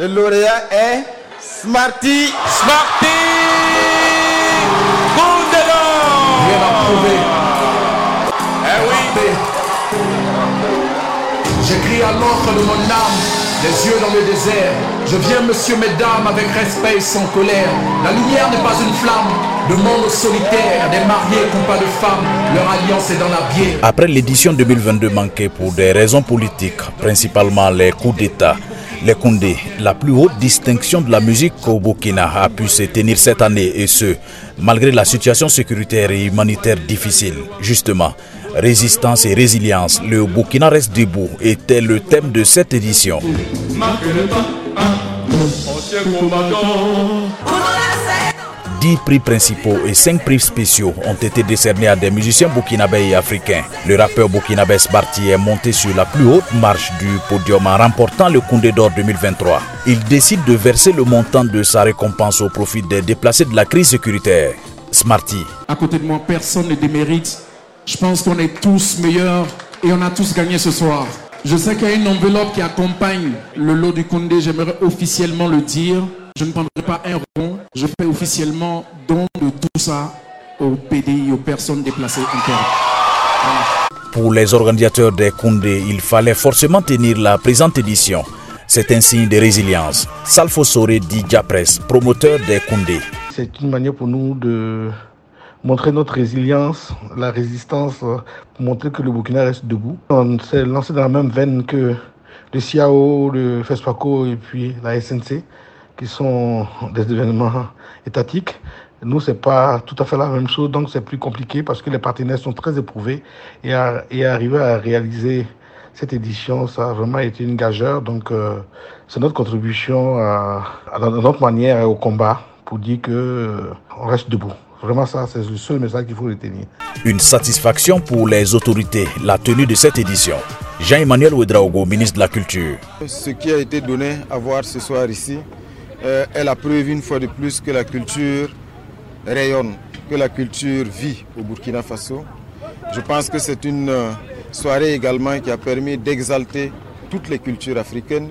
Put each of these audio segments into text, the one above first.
Le lauréat est Smarty. Smarty prouver. Eh oui. J'écris à l'encre de mon âme, les yeux dans le désert. Je viens, monsieur, mesdames, avec respect et sans colère. La lumière n'est pas une flamme. Le monde solitaire, des mariés qui n'ont pas de femmes. Leur alliance est dans la bière. Après l'édition 2022 manquée pour des raisons politiques, principalement les coups d'État, les Koundé, la plus haute distinction de la musique au Burkina a pu se tenir cette année et ce, malgré la situation sécuritaire et humanitaire difficile. Justement, résistance et résilience, le Burkina reste debout était le thème de cette édition. Dix prix principaux et cinq prix spéciaux ont été décernés à des musiciens burkinabés et africains. Le rappeur burkinabé Sbarti est monté sur la plus haute marche du podium en remportant le Koundé d'or 2023. Il décide de verser le montant de sa récompense au profit des déplacés de la crise sécuritaire. Smarty. À côté de moi, personne ne démérite. Je pense qu'on est tous meilleurs et on a tous gagné ce soir. Je sais qu'il y a une enveloppe qui accompagne le lot du Condé. J'aimerais officiellement le dire. Je ne prendrai pas un rond. Je fais officiellement don de tout ça au PDI, aux personnes déplacées internes. Pour les organisateurs des Koundé, il fallait forcément tenir la présente édition. C'est un signe de résilience. Salfo Sore dit Diapres, promoteur des Koundé. C'est une manière pour nous de montrer notre résilience, la résistance, euh, pour montrer que le Burkina reste debout. On s'est lancé dans la même veine que le CIAO, le FESPACO et puis la SNC, qui sont des événements étatiques. Nous, c'est pas tout à fait la même chose, donc c'est plus compliqué parce que les partenaires sont très éprouvés et, à, et arriver à réaliser cette édition, ça a vraiment été une gageure. Donc, euh, c'est notre contribution à, notre manière au combat pour dire que euh, on reste debout. Vraiment, ça, c'est le seul message qu'il faut retenir. Une satisfaction pour les autorités, la tenue de cette édition. Jean-Emmanuel Ouedraogo, ministre de la Culture. Ce qui a été donné à voir ce soir ici euh, est la preuve une fois de plus que la culture rayonne, que la culture vit au Burkina Faso. Je pense que c'est une euh, soirée également qui a permis d'exalter toutes les cultures africaines,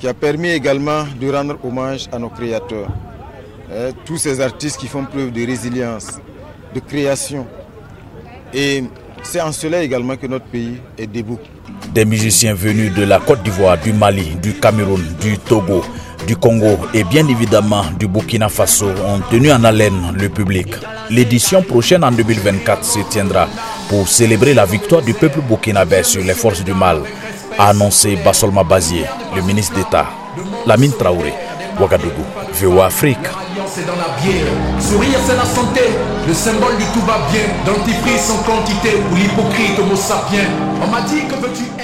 qui a permis également de rendre hommage à nos créateurs. Euh, tous ces artistes qui font preuve de résilience, de création. Et c'est en cela également que notre pays est debout. Des musiciens venus de la Côte d'Ivoire, du Mali, du Cameroun, du Togo, du Congo et bien évidemment du Burkina Faso ont tenu en haleine le public. L'édition prochaine en 2024 se tiendra pour célébrer la victoire du peuple burkinabé sur les forces du mal, a annoncé Basolma Bazier, le ministre d'État. Lamine Traoré, Ouagadougou, VOA Afrique. C'est dans la bière. Sourire, c'est la santé. Le symbole du tout va bien. En quantité. Ou l'hypocrite. On m'a dit que veux-tu